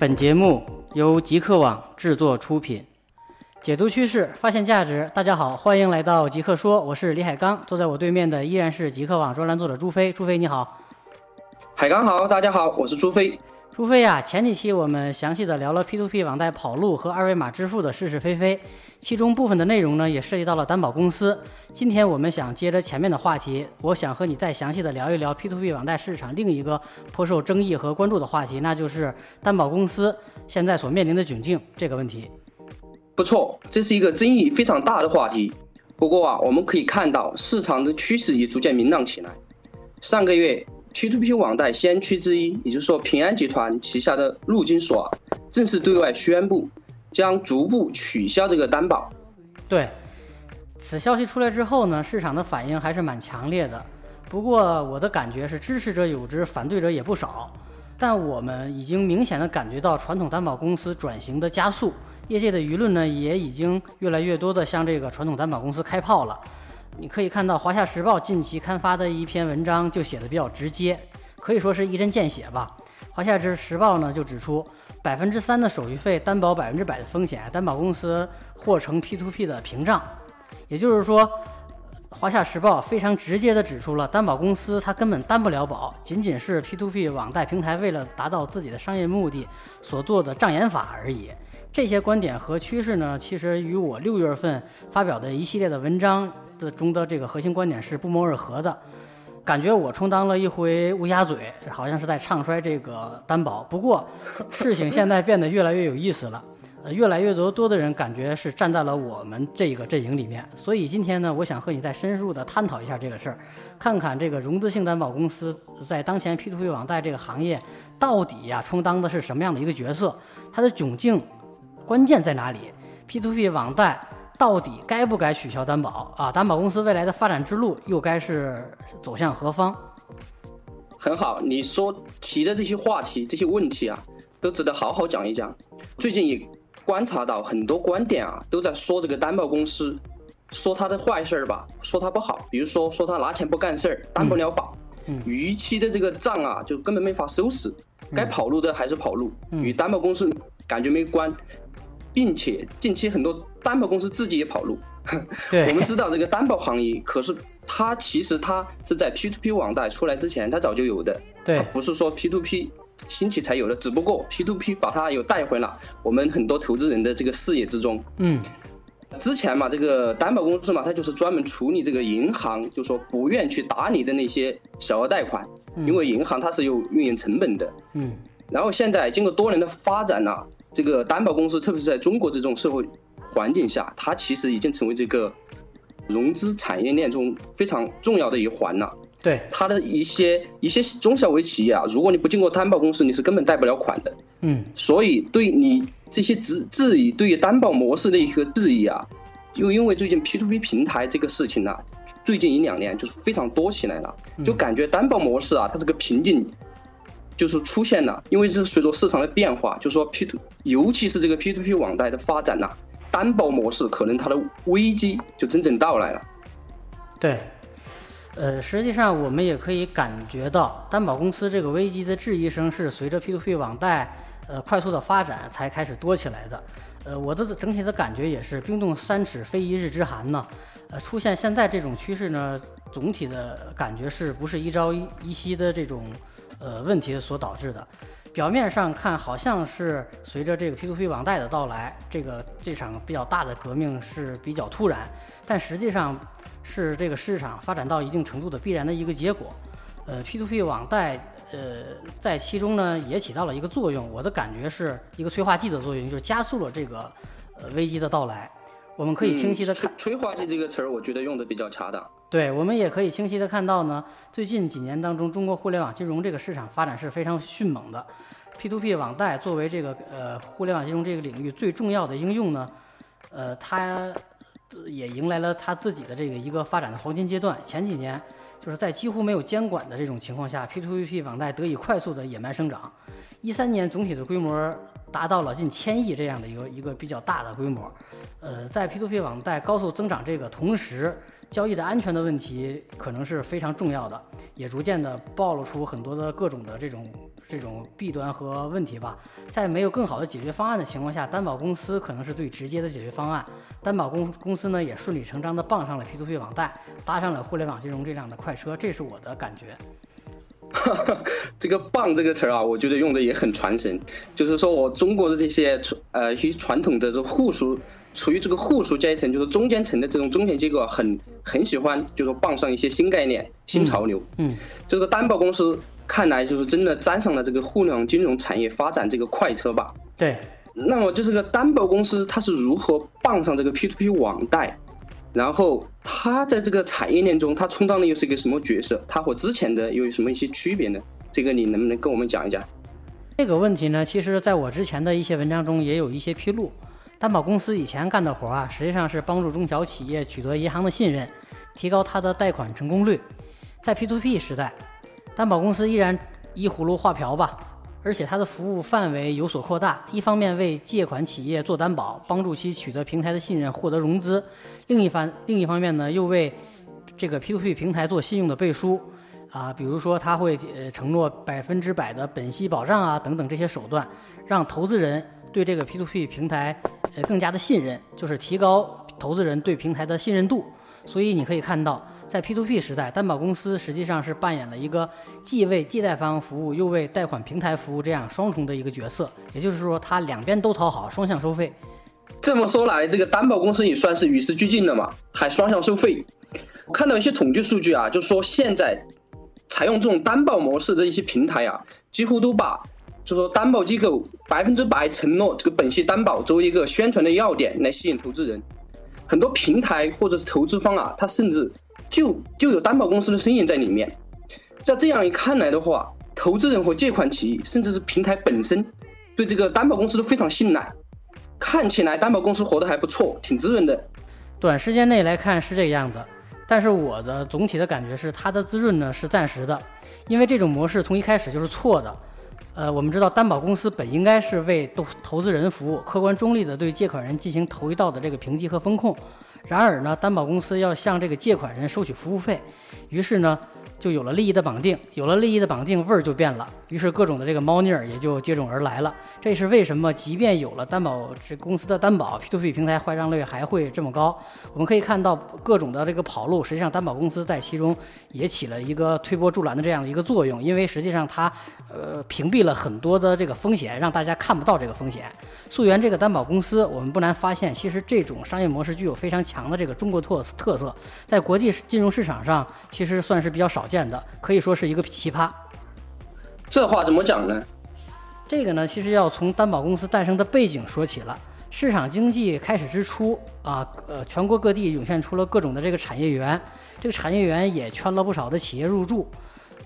本节目由极客网制作出品，解读趋势，发现价值。大家好，欢迎来到极客说，我是李海刚，坐在我对面的依然是极客网专栏作者朱飞。朱飞你好，海刚好，大家好，我是朱飞。朱飞呀，前几期我们详细的聊了 P2P 网贷跑路和二维码支付的是是非非，其中部分的内容呢也涉及到了担保公司。今天我们想接着前面的话题，我想和你再详细的聊一聊 P2P 网贷市场另一个颇受争议和关注的话题，那就是担保公司现在所面临的窘境这个问题。不错，这是一个争议非常大的话题。不过啊，我们可以看到市场的趋势也逐渐明朗起来。上个月。P2P 网贷先驱之一，也就是说平安集团旗下的陆金所，正式对外宣布将逐步取消这个担保。对，此消息出来之后呢，市场的反应还是蛮强烈的。不过我的感觉是支持者有之，反对者也不少。但我们已经明显的感觉到传统担保公司转型的加速，业界的舆论呢也已经越来越多的向这个传统担保公司开炮了。你可以看到《华夏时报》近期刊发的一篇文章，就写的比较直接，可以说是一针见血吧。《华夏之时报》呢就指出，百分之三的手续费担保百分之百的风险，担保公司或成 P2P 的屏障。也就是说，《华夏时报》非常直接的指出了担保公司它根本担不了保，仅仅是 P2P 网贷平台为了达到自己的商业目的所做的障眼法而已。这些观点和趋势呢，其实与我六月份发表的一系列的文章。的中的这个核心观点是不谋而合的，感觉我充当了一回乌鸦嘴，好像是在唱衰这个担保。不过事情现在变得越来越有意思了，越来越多多的人感觉是站在了我们这个阵营里面。所以今天呢，我想和你再深入的探讨一下这个事儿，看看这个融资性担保公司在当前 P2P 网贷这个行业到底呀充当的是什么样的一个角色，它的窘境关键在哪里？P2P 网贷。到底该不该取消担保啊？担保公司未来的发展之路又该是走向何方？很好，你说提的这些话题、这些问题啊，都值得好好讲一讲。最近也观察到很多观点啊，都在说这个担保公司，说他的坏事儿吧，说他不好。比如说，说他拿钱不干事儿，担不了保，逾期的这个账啊，就根本没法收拾。该跑路的还是跑路，与担保公司感觉没关。并且近期很多担保公司自己也跑路。对，我们知道这个担保行业，可是它其实它是在 P2P 网贷出来之前，它早就有的。对，不是说 P2P 兴起才有的，只不过 P to P 把它又带回了我们很多投资人的这个视野之中。嗯，之前嘛，这个担保公司嘛，它就是专门处理这个银行，就说不愿去打理的那些小额贷款，因为银行它是有运营成本的。嗯，然后现在经过多年的发展呢。这个担保公司，特别是在中国这种社会环境下，它其实已经成为这个融资产业链中非常重要的一环了。对，它的一些一些中小微企业啊，如果你不经过担保公司，你是根本贷不了款的。嗯，所以对你这些质质疑，对于担保模式的一个质疑啊，又因为最近 P to P 平台这个事情呢，最近一两年就是非常多起来了，就感觉担保模式啊，它这个瓶颈。就是出现了，因为这是随着市场的变化，就说 P to，尤其是这个 P to P 网贷的发展呐，担保模式可能它的危机就真正到来了。对，呃，实际上我们也可以感觉到，担保公司这个危机的质疑声是随着 P to P 网贷呃快速的发展才开始多起来的。呃，我的整体的感觉也是冰冻三尺非一日之寒呢。呃，出现现在这种趋势呢，总体的感觉是不是一朝一夕的这种。呃，问题所导致的，表面上看好像是随着这个 P2P 网贷的到来，这个这场比较大的革命是比较突然，但实际上是这个市场发展到一定程度的必然的一个结果。呃，P2P 网贷呃在其中呢也起到了一个作用，我的感觉是一个催化剂的作用，就是加速了这个呃危机的到来。我们可以清晰的看，催化剂这个词儿，我觉得用的比较恰当。对，我们也可以清晰的看到呢，最近几年当中，中国互联网金融这个市场发展是非常迅猛的。P2P 网贷作为这个呃互联网金融这个领域最重要的应用呢，呃，它也迎来了它自己的这个一个发展的黄金阶段。前几年就是在几乎没有监管的这种情况下，P2P 网贷得以快速的野蛮生长。一三年总体的规模。达到了近千亿这样的一个一个比较大的规模，呃，在 P2P 网贷高速增长这个同时，交易的安全的问题可能是非常重要的，也逐渐的暴露出很多的各种的这种这种弊端和问题吧。在没有更好的解决方案的情况下，担保公司可能是最直接的解决方案。担保公公司呢也顺理成章的傍上了 P2P 网贷，搭上了互联网金融这辆的快车，这是我的感觉。这个“棒”这个词儿啊，我觉得用的也很传神。就是说我中国的这些呃一些传统的这户属，处于这个户属阶层，就是中间层的这种中介机构，很很喜欢，就是傍上一些新概念、新潮流。嗯，这个担保公司看来就是真的沾上了这个互联网金融产业发展这个快车吧？对。那么就是个担保公司，它是如何傍上这个 P2P 网贷？然后它在这个产业链中，它充当的又是一个什么角色？它和之前的又有什么一些区别呢？这个你能不能跟我们讲一讲？这个问题呢，其实在我之前的一些文章中也有一些披露。担保公司以前干的活啊，实际上是帮助中小企业取得银行的信任，提高它的贷款成功率。在 P2P 时代，担保公司依然依葫芦画瓢吧。而且它的服务范围有所扩大，一方面为借款企业做担保，帮助其取得平台的信任，获得融资；另一方另一方面呢，又为这个 P2P 平台做信用的背书，啊，比如说他会呃承诺百分之百的本息保障啊等等这些手段，让投资人对这个 P2P 平台呃更加的信任，就是提高投资人对平台的信任度。所以你可以看到。在 P2P 时代，担保公司实际上是扮演了一个既为借贷方服务，又为贷款平台服务这样双重的一个角色。也就是说，它两边都讨好，双向收费。这么说来，这个担保公司也算是与时俱进了嘛，还双向收费。看到一些统计数据啊，就说现在采用这种担保模式的一些平台啊，几乎都把就说担保机构百分之百承诺这个本息担保作为一个宣传的要点来吸引投资人。很多平台或者是投资方啊，他甚至。就就有担保公司的身影在里面，在这样一看来的话，投资人和借款企业，甚至是平台本身，对这个担保公司都非常信赖。看起来担保公司活得还不错，挺滋润的。短时间内来看是这个样子，但是我的总体的感觉是，它的滋润呢是暂时的，因为这种模式从一开始就是错的。呃，我们知道担保公司本应该是为投投资人服务，客观中立的对借款人进行头一道的这个评级和风控。然而呢，担保公司要向这个借款人收取服务费，于是呢。就有了利益的绑定，有了利益的绑定，味儿就变了。于是各种的这个猫腻儿也就接踵而来了。这是为什么？即便有了担保这公司的担保，P2P 平台坏账率还会这么高？我们可以看到各种的这个跑路，实际上担保公司在其中也起了一个推波助澜的这样的一个作用。因为实际上它呃屏蔽了很多的这个风险，让大家看不到这个风险。溯源这个担保公司，我们不难发现，其实这种商业模式具有非常强的这个中国特特色，在国际金融市场上其实算是比较少。见的可以说是一个奇葩，这话怎么讲呢？这个呢，其实要从担保公司诞生的背景说起了。市场经济开始之初啊，呃，全国各地涌现出了各种的这个产业园，这个产业园也圈了不少的企业入驻。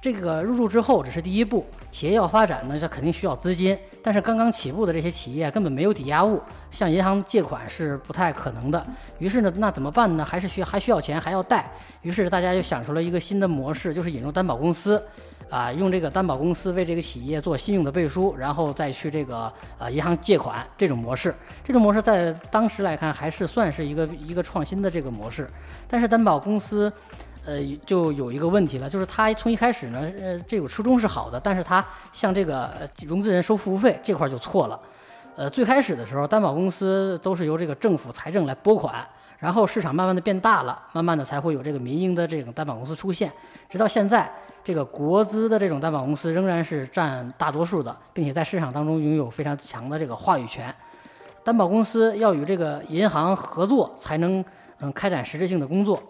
这个入驻之后只是第一步，企业要发展呢，它肯定需要资金。但是刚刚起步的这些企业根本没有抵押物，向银行借款是不太可能的。于是呢，那怎么办呢？还是需还需要钱，还要贷。于是大家就想出了一个新的模式，就是引入担保公司，啊，用这个担保公司为这个企业做信用的背书，然后再去这个呃银行借款这种模式。这种模式在当时来看还是算是一个一个创新的这个模式。但是担保公司。呃，就有一个问题了，就是他从一开始呢，呃，这个初衷是好的，但是他向这个融资人收服务费这块就错了。呃，最开始的时候，担保公司都是由这个政府财政来拨款，然后市场慢慢的变大了，慢慢的才会有这个民营的这种担保公司出现，直到现在，这个国资的这种担保公司仍然是占大多数的，并且在市场当中拥有非常强的这个话语权。担保公司要与这个银行合作，才能嗯开展实质性的工作。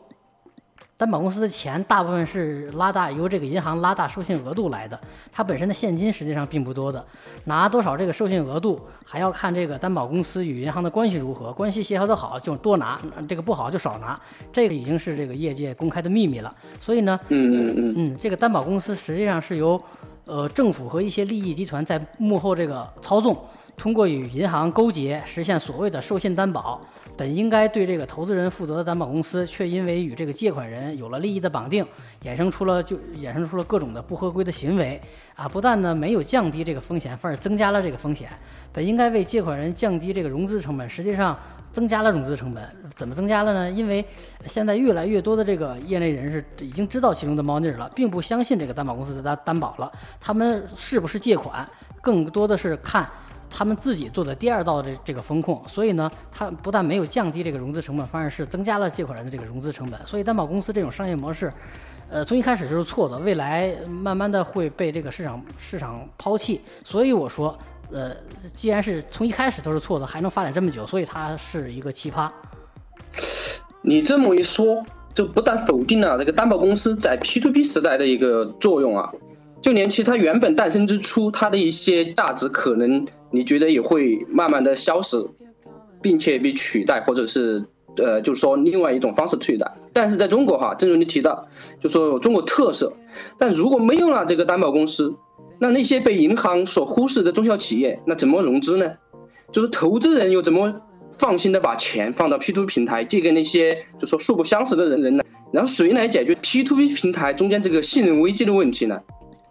担保公司的钱大部分是拉大由这个银行拉大授信额度来的，它本身的现金实际上并不多的，拿多少这个授信额度还要看这个担保公司与银行的关系如何，关系协调的好就多拿，这个不好就少拿，这个已经是这个业界公开的秘密了。所以呢，嗯嗯嗯嗯，这个担保公司实际上是由呃政府和一些利益集团在幕后这个操纵。通过与银行勾结，实现所谓的授信担保。本应该对这个投资人负责的担保公司，却因为与这个借款人有了利益的绑定，衍生出了就衍生出了各种的不合规的行为啊！不但呢没有降低这个风险，反而增加了这个风险。本应该为借款人降低这个融资成本，实际上增加了融资成本。怎么增加了呢？因为现在越来越多的这个业内人士已经知道其中的猫腻了，并不相信这个担保公司的担担保了。他们是不是借款，更多的是看。他们自己做的第二道的这个风控，所以呢，它不但没有降低这个融资成本，反而是增加了借款人的这个融资成本。所以担保公司这种商业模式，呃，从一开始就是错的，未来慢慢的会被这个市场市场抛弃。所以我说，呃，既然是从一开始都是错的，还能发展这么久，所以它是一个奇葩。你这么一说，就不但否定了这个担保公司在 P to P 时代的一个作用啊。就连其它原本诞生之初，它的一些价值可能你觉得也会慢慢的消失，并且被取代，或者是呃，就是说另外一种方式取代。但是在中国哈，正如你提到，就说有中国特色。但如果没有了这个担保公司，那那些被银行所忽视的中小企业，那怎么融资呢？就是投资人又怎么放心的把钱放到 P to P 平台借给那些就说素不相识的人人呢？然后谁来解决 P to P 平台中间这个信任危机的问题呢？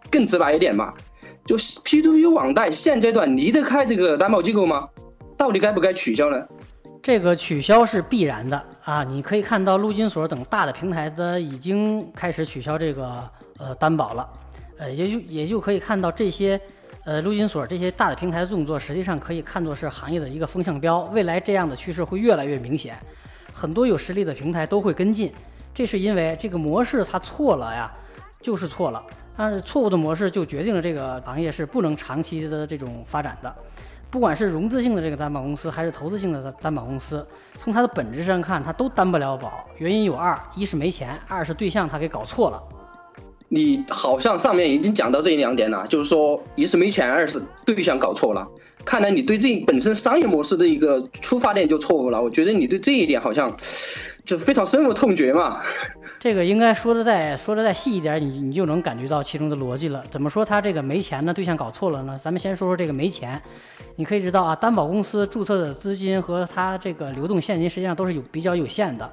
更直白一点嘛，就 P to P 网贷现阶段离得开这个担保机构吗？到底该不该取消呢？这个取消是必然的啊！你可以看到陆金所等大的平台的已经开始取消这个呃担保了，呃也就也就可以看到这些呃陆金所这些大的平台的动作，实际上可以看作是行业的一个风向标。未来这样的趋势会越来越明显，很多有实力的平台都会跟进。这是因为这个模式它错了呀，就是错了。但是错误的模式就决定了这个行业是不能长期的这种发展的，不管是融资性的这个担保公司，还是投资性的担保公司，从它的本质上看，它都担不了保。原因有二：一是没钱，二是对象他给搞错了。你好像上面已经讲到这两点了，就是说一是没钱，二是对象搞错了。看来你对这本身商业模式的一个出发点就错误了。我觉得你对这一点好像就非常深恶痛绝嘛。这个应该说的再说的再细一点，你你就能感觉到其中的逻辑了。怎么说他这个没钱呢？对象搞错了呢？咱们先说说这个没钱。你可以知道啊，担保公司注册的资金和它这个流动现金实际上都是有比较有限的，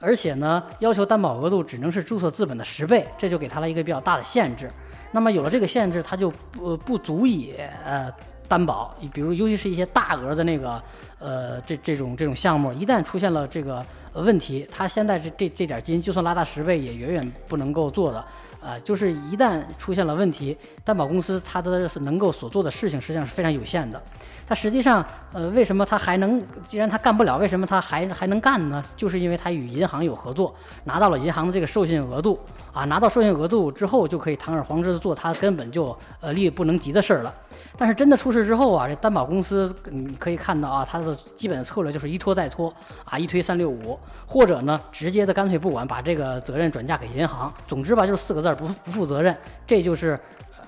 而且呢，要求担保额度只能是注册资本的十倍，这就给他了一个比较大的限制。那么有了这个限制，它就不不足以呃。担保，比如尤其是一些大额的那个，呃，这这种这种项目，一旦出现了这个问题，他现在这这这点金，就算拉大十倍，也远远不能够做的。啊，就是一旦出现了问题，担保公司它的能够所做的事情实际上是非常有限的。它实际上，呃，为什么它还能？既然它干不了，为什么它还还能干呢？就是因为它与银行有合作，拿到了银行的这个授信额度啊，拿到授信额度之后，就可以堂而皇之的做它根本就呃力不能及的事儿了。但是真的出事之后啊，这担保公司你可以看到啊，它的基本策略就是一拖再拖啊，一推三六五，或者呢，直接的干脆不管，把这个责任转嫁给银行。总之吧，就是四个字儿，不不负责任。这就是。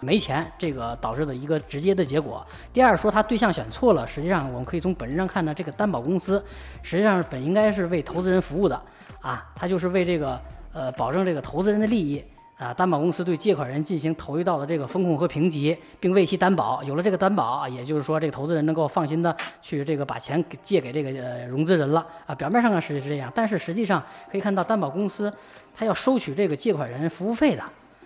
没钱，这个导致的一个直接的结果。第二，说他对象选错了，实际上我们可以从本质上看呢，这个担保公司实际上本应该是为投资人服务的啊，他就是为这个呃保证这个投资人的利益啊。担保公司对借款人进行头一道的这个风控和评级，并为其担保。有了这个担保，也就是说这个投资人能够放心的去这个把钱借给这个呃融资人了啊。表面上看是是这样，但是实际上可以看到担保公司他要收取这个借款人服务费的。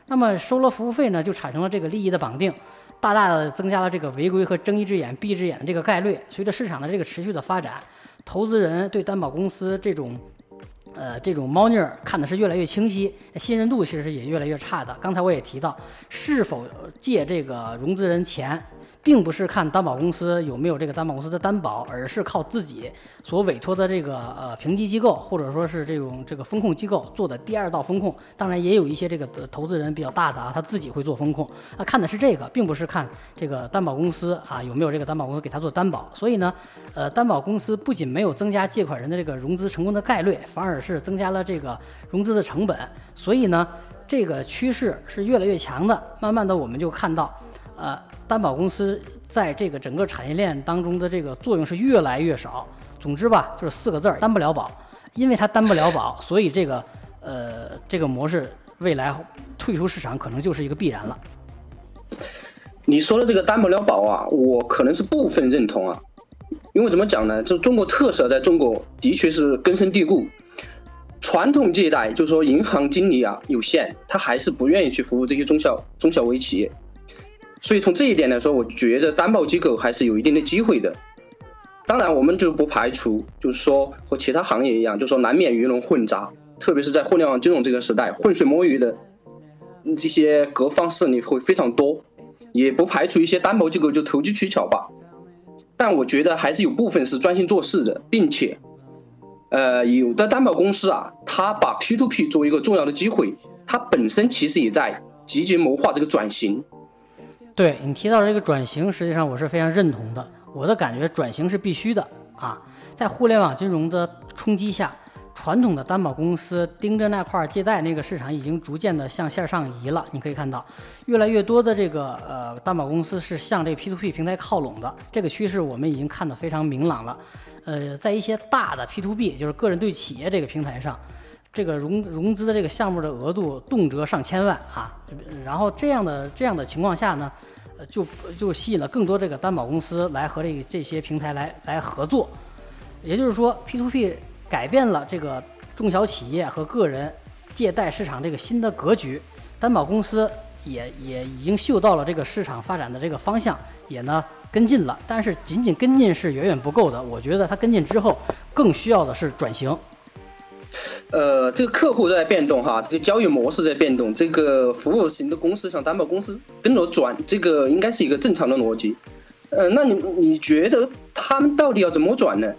那么收了服务费呢，就产生了这个利益的绑定，大大的增加了这个违规和睁一只眼闭一只眼的这个概率。随着市场的这个持续的发展，投资人对担保公司这种，呃，这种猫腻儿看的是越来越清晰，信任度其实也越来越差的。刚才我也提到，是否借这个融资人钱。并不是看担保公司有没有这个担保公司的担保，而是靠自己所委托的这个呃评级机构或者说是这种这个风控机构做的第二道风控。当然也有一些这个投资人比较大的啊，他自己会做风控。那看的是这个，并不是看这个担保公司啊有没有这个担保公司给他做担保。所以呢，呃，担保公司不仅没有增加借款人的这个融资成功的概率，反而是增加了这个融资的成本。所以呢，这个趋势是越来越强的。慢慢的，我们就看到。呃，担保公司在这个整个产业链当中的这个作用是越来越少。总之吧，就是四个字儿，担不了保。因为它担不了保，所以这个呃这个模式未来退出市场可能就是一个必然了。你说的这个担不了保啊，我可能是部分认同啊，因为怎么讲呢？这中国特色在中国的确是根深蒂固。传统借贷就是说银行经理啊有限，他还是不愿意去服务这些中小中小微企业。所以从这一点来说，我觉得担保机构还是有一定的机会的。当然，我们就不排除，就是说和其他行业一样，就是说难免鱼龙混杂，特别是在互联网金融这个时代，浑水摸鱼的这些各方势力会非常多，也不排除一些担保机构就投机取巧吧。但我觉得还是有部分是专心做事的，并且，呃，有的担保公司啊，他把 P to P 作为一个重要的机会，它本身其实也在积极谋划这个转型。对你提到这个转型，实际上我是非常认同的。我的感觉，转型是必须的啊！在互联网金融的冲击下，传统的担保公司盯着那块借贷那个市场已经逐渐的向线上移了。你可以看到，越来越多的这个呃担保公司是向这个 P2P 平台靠拢的。这个趋势我们已经看得非常明朗了。呃，在一些大的 P2B，就是个人对企业这个平台上，这个融融资的这个项目的额度动辄上千万啊。然后这样的这样的情况下呢？就就吸引了更多这个担保公司来和这个这些平台来来合作，也就是说，P2P 改变了这个中小企业和个人借贷市场这个新的格局，担保公司也也已经嗅到了这个市场发展的这个方向，也呢跟进了，但是仅仅跟进是远远不够的，我觉得它跟进之后更需要的是转型。呃，这个客户在变动哈，这个交易模式在变动，这个服务型的公司像担保公司跟着转，这个应该是一个正常的逻辑。呃，那你你觉得他们到底要怎么转呢？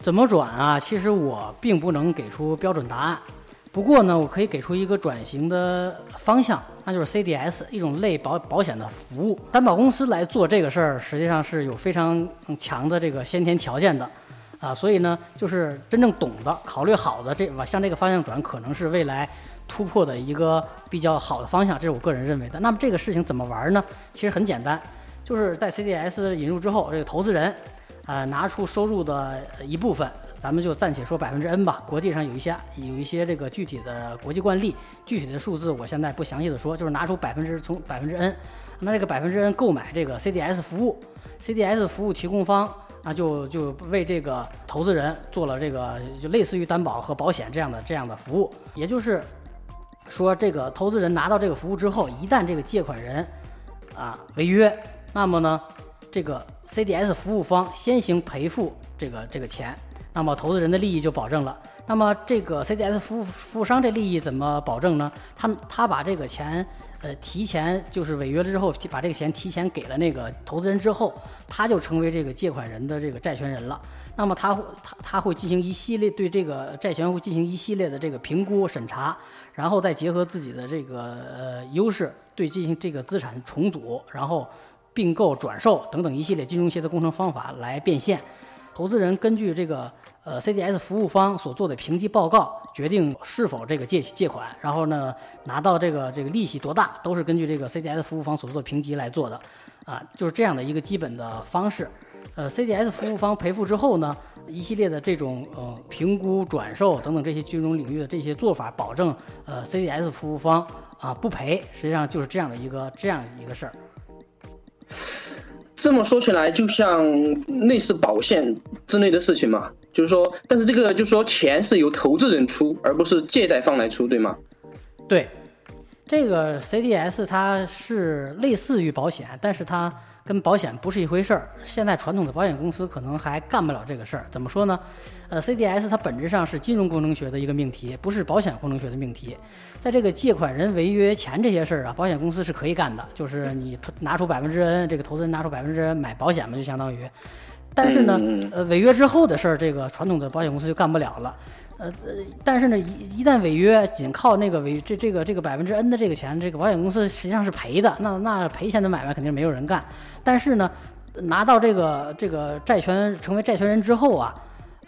怎么转啊？其实我并不能给出标准答案。不过呢，我可以给出一个转型的方向，那就是 CDS 一种类保保险的服务。担保公司来做这个事儿，实际上是有非常强的这个先天条件的。啊，所以呢，就是真正懂的、考虑好的，这往向这个方向转，可能是未来突破的一个比较好的方向，这是我个人认为的。那么这个事情怎么玩呢？其实很简单，就是在 CDS 引入之后，这个投资人，呃，拿出收入的一部分，咱们就暂且说百分之 N 吧。国际上有一些有一些这个具体的国际惯例，具体的数字我现在不详细的说，就是拿出百分之从百分之 N，那这个百分之 N 购买这个 CDS 服务，CDS 服务提供方。那就就为这个投资人做了这个就类似于担保和保险这样的这样的服务，也就是说，这个投资人拿到这个服务之后，一旦这个借款人啊违约，那么呢，这个 CDS 服务方先行赔付这个这个钱，那么投资人的利益就保证了。那么这个 CDS 服务服务商这利益怎么保证呢？他他把这个钱。呃，提前就是违约了之后，把这个钱提前给了那个投资人之后，他就成为这个借款人的这个债权人了。那么他他他会进行一系列对这个债权会进行一系列的这个评估审查，然后再结合自己的这个呃优势，对进行这个资产重组，然后并购、转售等等一系列金融协的工程方法来变现。投资人根据这个呃 CDS 服务方所做的评级报告，决定是否这个借借款，然后呢拿到这个这个利息多大，都是根据这个 CDS 服务方所做的评级来做的，啊，就是这样的一个基本的方式。呃，CDS 服务方赔付之后呢，一系列的这种呃评估、转售等等这些金融领域的这些做法，保证呃 CDS 服务方啊不赔，实际上就是这样的一个这样一个事儿。这么说起来，就像类似保险之类的事情嘛，就是说，但是这个就是说，钱是由投资人出，而不是借贷方来出，对吗？对，这个 CDS 它是类似于保险，但是它。跟保险不是一回事儿。现在传统的保险公司可能还干不了这个事儿。怎么说呢？呃，CDS 它本质上是金融工程学的一个命题，不是保险工程学的命题。在这个借款人违约前这些事儿啊，保险公司是可以干的，就是你拿出百分之 N，这个投资人拿出百分之 N 买保险嘛，就相当于。但是呢，呃，违约之后的事儿，这个传统的保险公司就干不了了。呃呃，但是呢，一一旦违约，仅靠那个违这这个这个百分之 N 的这个钱，这个保险公司实际上是赔的。那那赔钱的买卖肯定没有人干。但是呢，拿到这个这个债权成为债权人之后啊，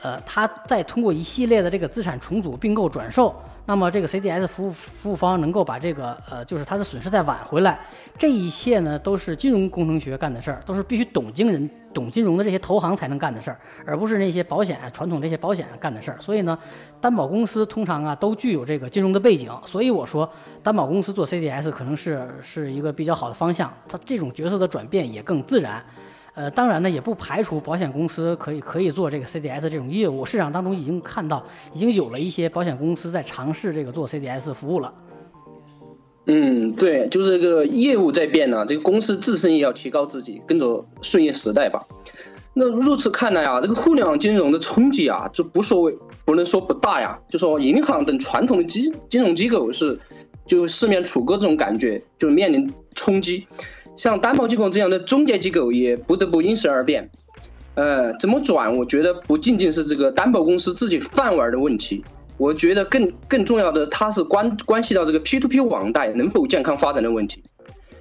呃，他再通过一系列的这个资产重组、并购、转售，那么这个 CDS 服务服务方能够把这个呃，就是它的损失再挽回来，这一切呢都是金融工程学干的事儿，都是必须懂金人、懂金融的这些投行才能干的事儿，而不是那些保险传统这些保险干的事儿。所以呢，担保公司通常啊都具有这个金融的背景，所以我说担保公司做 CDS 可能是是一个比较好的方向，它这种角色的转变也更自然。呃，当然呢，也不排除保险公司可以可以做这个 CDS 这种业务。市场当中已经看到，已经有了一些保险公司在尝试这个做 CDS 服务了。嗯，对，就是这个业务在变呢，这个公司自身也要提高自己，跟着顺应时代吧。那如此看来啊，这个互联网金融的冲击啊，就不说不能说不大呀，就说银行等传统的金金融机构是就四面楚歌这种感觉，就面临冲击。像担保机构这样的中介机构也不得不因时而变，呃，怎么转？我觉得不仅仅是这个担保公司自己饭碗的问题，我觉得更更重要的，它是关关系到这个 P2P 网贷能否健康发展的问题。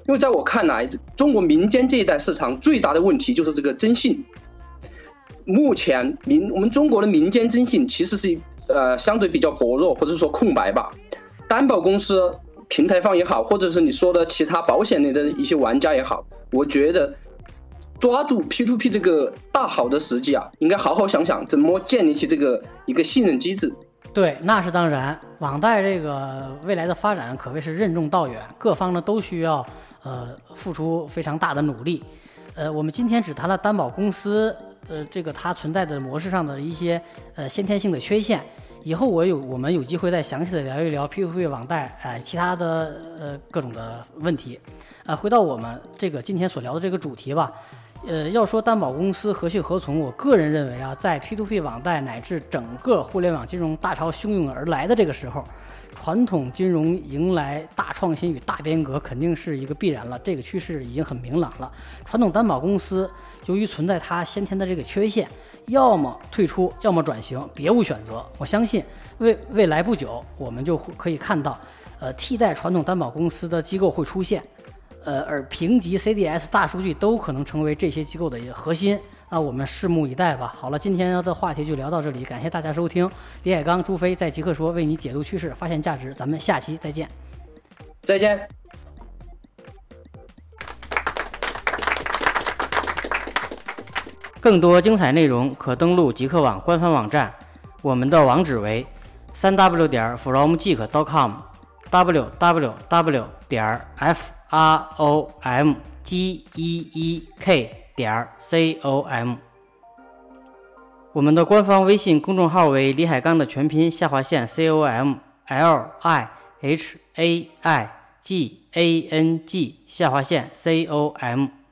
因为在我看来，中国民间这一代市场最大的问题就是这个征信。目前民我们中国的民间征信其实是呃相对比较薄弱，或者说空白吧，担保公司。平台方也好，或者是你说的其他保险类的一些玩家也好，我觉得抓住 P2P 这个大好的时机啊，应该好好想想怎么建立起这个一个信任机制。对，那是当然，网贷这个未来的发展可谓是任重道远，各方呢都需要呃付出非常大的努力。呃，我们今天只谈了担保公司呃这个它存在的模式上的一些呃先天性的缺陷。以后我有我们有机会再详细的聊一聊 P2P 网贷，哎，其他的呃各种的问题，啊，回到我们这个今天所聊的这个主题吧，呃，要说担保公司何去何从，我个人认为啊，在 P2P 网贷乃至整个互联网金融大潮汹涌而来的这个时候。传统金融迎来大创新与大变革，肯定是一个必然了。这个趋势已经很明朗了。传统担保公司由于存在它先天的这个缺陷，要么退出，要么转型，别无选择。我相信未未来不久，我们就会可以看到，呃，替代传统担保公司的机构会出现，呃，而评级、CDS、大数据都可能成为这些机构的一个核心。那我们拭目以待吧。好了，今天的话题就聊到这里，感谢大家收听。李海刚、朱飞在极客说为你解读趋势，发现价值。咱们下期再见。再见。更多精彩内容可登录极客网官方网站，我们的网址为三 w 点 fromgeek.com，w w w 点 f r o m g e e k。点 com，我们的官方微信公众号为李海刚的全拼下划线 com l i h a i g a n g 下划线 com。